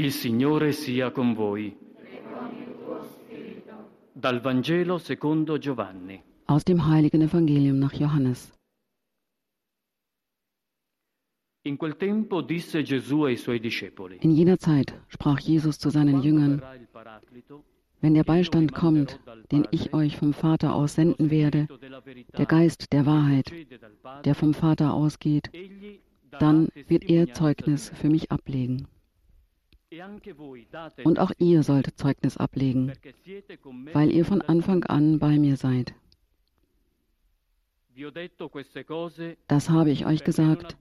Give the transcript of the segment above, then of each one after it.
Il Signore sia con voi. Dal Vangelo secondo Giovanni. Aus dem heiligen Evangelium nach Johannes. In quel tempo disse Gesù ai suoi discepoli. In jener Zeit sprach Jesus zu seinen Jüngern, wenn der Beistand kommt, den ich euch vom Vater aus senden werde, der Geist der Wahrheit, der vom Vater ausgeht, dann wird er Zeugnis für mich ablegen. Und auch ihr sollt Zeugnis ablegen, weil ihr von Anfang an bei mir seid. Das habe ich euch gesagt,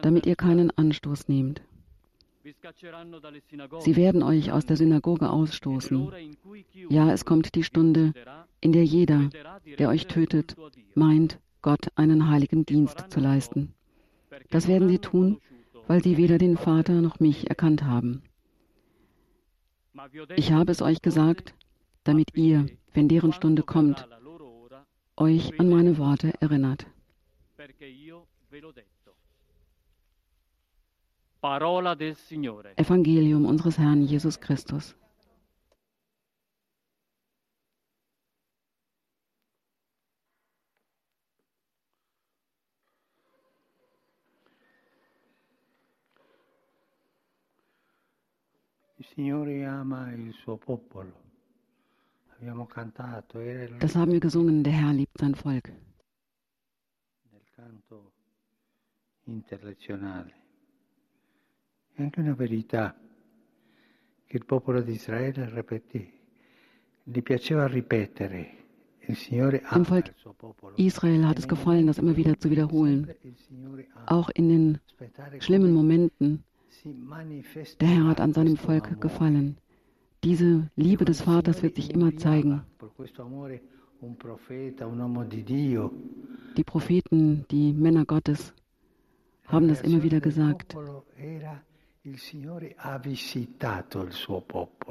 damit ihr keinen Anstoß nehmt. Sie werden euch aus der Synagoge ausstoßen. Ja, es kommt die Stunde, in der jeder, der euch tötet, meint, Gott einen heiligen Dienst zu leisten. Das werden sie tun, weil sie weder den Vater noch mich erkannt haben. Ich habe es euch gesagt, damit ihr, wenn deren Stunde kommt, euch an meine Worte erinnert. Evangelium unseres Herrn Jesus Christus. Il Signore ama il suo popolo. Abbiamo cantato, era il- Das haben wir gesungen, der Herr liebt sein Volk. internazionale. È anche una verità che il popolo di Israele ripetì, gli piaceva ripetere, il Signore ama Volk. Israel hat es gefallen, das immer wieder zu wiederholen. Auch in den schlimmen Momenten. Der Herr hat an seinem Volk gefallen. Diese Liebe des Vaters wird sich immer zeigen. Die Propheten, die Männer Gottes haben das immer wieder gesagt.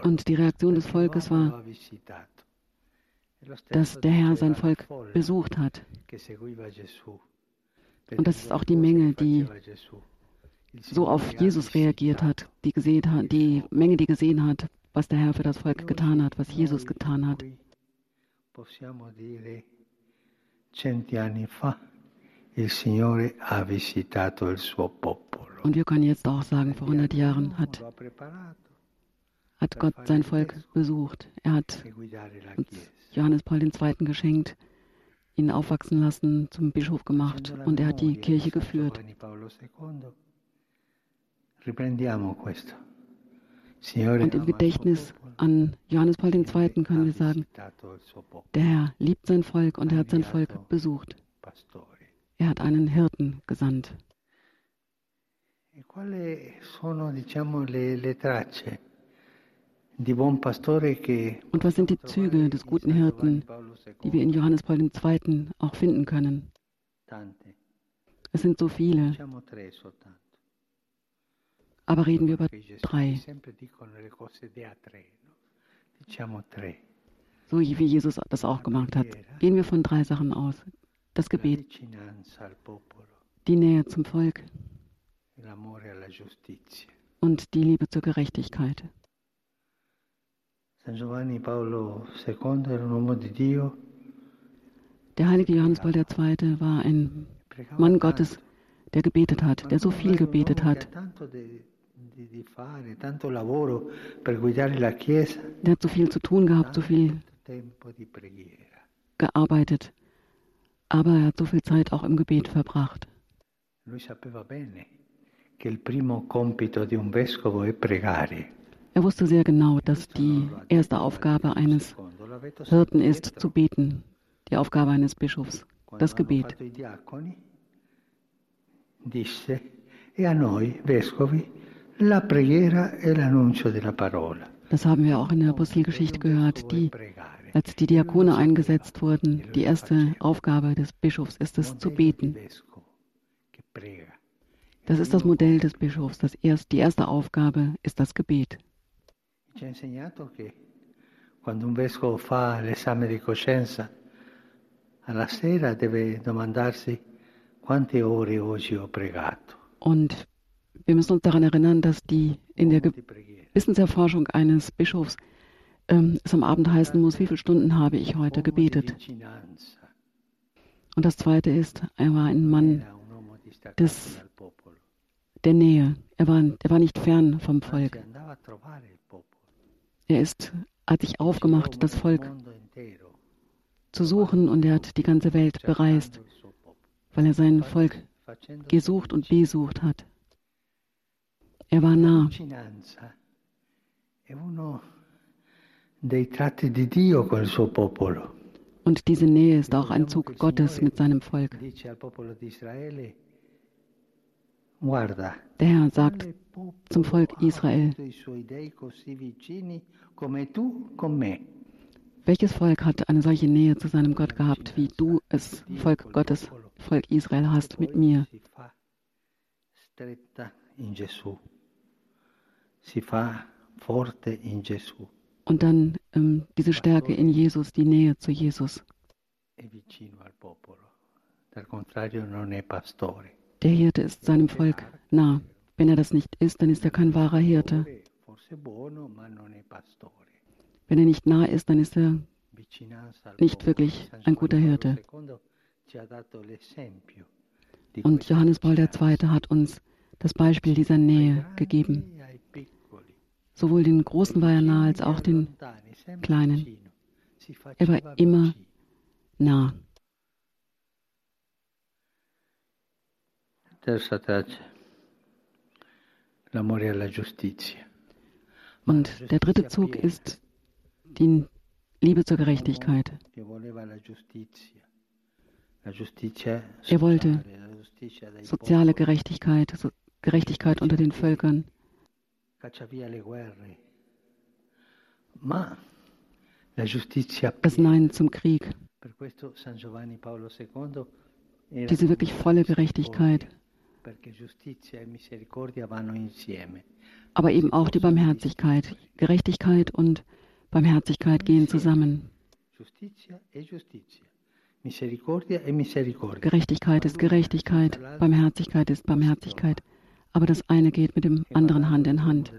Und die Reaktion des Volkes war, dass der Herr sein Volk besucht hat. Und das ist auch die Menge, die so auf Jesus reagiert hat, die gesehen hat, die Menge, die gesehen hat, was der Herr für das Volk getan hat, was Jesus getan hat. Und wir können jetzt auch sagen, vor 100 Jahren hat, hat Gott sein Volk besucht. Er hat uns. Johannes Paul II. geschenkt, ihn aufwachsen lassen, zum Bischof gemacht und er hat die Kirche geführt. Giovanni Paolo II. Riprendiamo questo. Signore Und im Gedächtnis an Johannes Paul II. können wir sagen, der Herr liebt sein Volk und er hat sein Volk besucht. Er hat einen Hirten gesandt. E Und was sind die Züge des guten Hirten, die wir in Johannes Paul II. auch finden können? Es sind so viele. Aber reden wir über drei, so wie Jesus das auch gemacht hat. Gehen wir von drei Sachen aus. Das Gebet, die Nähe zum Volk und die Liebe zur Gerechtigkeit. San Giovanni Paolo II era un uomo di Dio, Der heilige Johannes Paul II. war ein Mann. Gottes, der gebetet hat, der so viel gebetet hat. Der hat so viel zu tun gehabt, so viel gearbeitet. Aber er hat so viel Zeit auch im Gebet verbracht. Er wusste sehr genau, dass die erste Aufgabe eines Hirten ist, zu beten. Die Aufgabe eines Bischofs, das Gebet. disse, e a noi, vescovi, e. Das haben wir auch in der Apostelgeschichte gehört. Die, als die Diakone eingesetzt wurden, die erste Aufgabe des Bischofs ist es zu beten. Das ist das Modell des Bischofs. Das erst, die erste Aufgabe ist das Gebet. Quando un vescovo fa l'esame di coscienza, alla sera deve domandarsi quante ore oggi ho pregato. Und wir müssen uns daran erinnern, dass die in der Wissenserforschung eines Bischofs ähm, es am Abend heißen muss, wie viele Stunden habe ich heute gebetet. Und das Zweite ist, er war ein Mann des, der Nähe. Er war, er war nicht fern vom Volk. Er ist, hat sich aufgemacht, das Volk zu suchen und er hat die ganze Welt bereist, weil er sein Volk gesucht und besucht hat. Er war nah. Und diese Nähe ist auch ein Zug Gottes mit seinem Volk. Der Herr sagt zum Volk Israel, welches Volk hat eine solche Nähe zu seinem Gott gehabt, wie du es, Volk Gottes, Volk Israel, hast mit mir? Und dann ähm, diese Stärke in Jesus, die Nähe zu Jesus. Der Hirte ist seinem Volk nah. Wenn er das nicht ist, dann ist er kein wahrer Hirte. Wenn er nicht nah ist, dann ist er nicht wirklich ein guter Hirte. Und Johannes Paul II. hat uns das Beispiel dieser Nähe gegeben. Sowohl den Großen war er nah als auch den Kleinen. Er war immer nah. Und der dritte Zug ist die Liebe zur Gerechtigkeit. Er wollte soziale Gerechtigkeit, Gerechtigkeit unter den Völkern. Das Nein zum Krieg. Diese wirklich volle Gerechtigkeit. Aber eben auch die Barmherzigkeit. Gerechtigkeit und Barmherzigkeit gehen zusammen. Gerechtigkeit ist Gerechtigkeit, Barmherzigkeit ist Barmherzigkeit, aber das eine geht mit dem anderen Hand in Hand.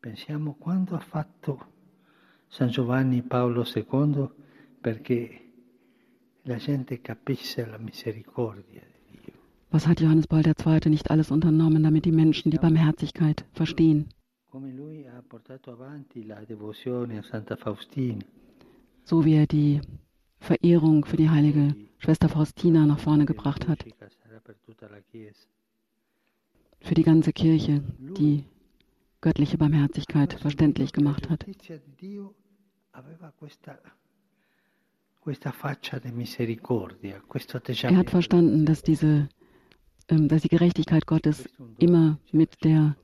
Pensiamo quando ha fatto San Giovanni Paolo II perché la gente capisse la misericordia. Was hat Johannes Paul II. nicht alles unternommen, damit die Menschen die Barmherzigkeit verstehen? So wie er die Verehrung für die heilige Schwester Faustina nach vorne gebracht hat. Für die ganze Kirche, die göttliche Barmherzigkeit verständlich gemacht hat. Er hat verstanden, dass, diese, ähm, dass die Gerechtigkeit Gottes immer mit der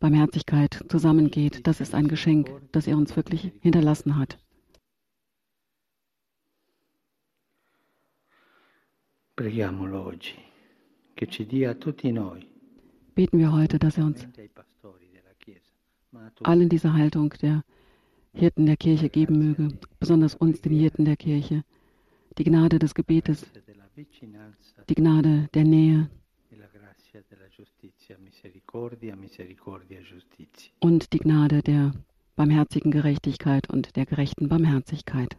Barmherzigkeit zusammengeht. Das ist ein Geschenk, das er uns wirklich hinterlassen hat. Preghiamolo oggi, Beten wir heute, dass er uns allen diese Haltung der Hirten der Kirche geben möge, besonders uns, den Hirten der Kirche, die Gnade des Gebetes, die Gnade der Nähe und die Gnade der barmherzigen Gerechtigkeit und der gerechten Barmherzigkeit.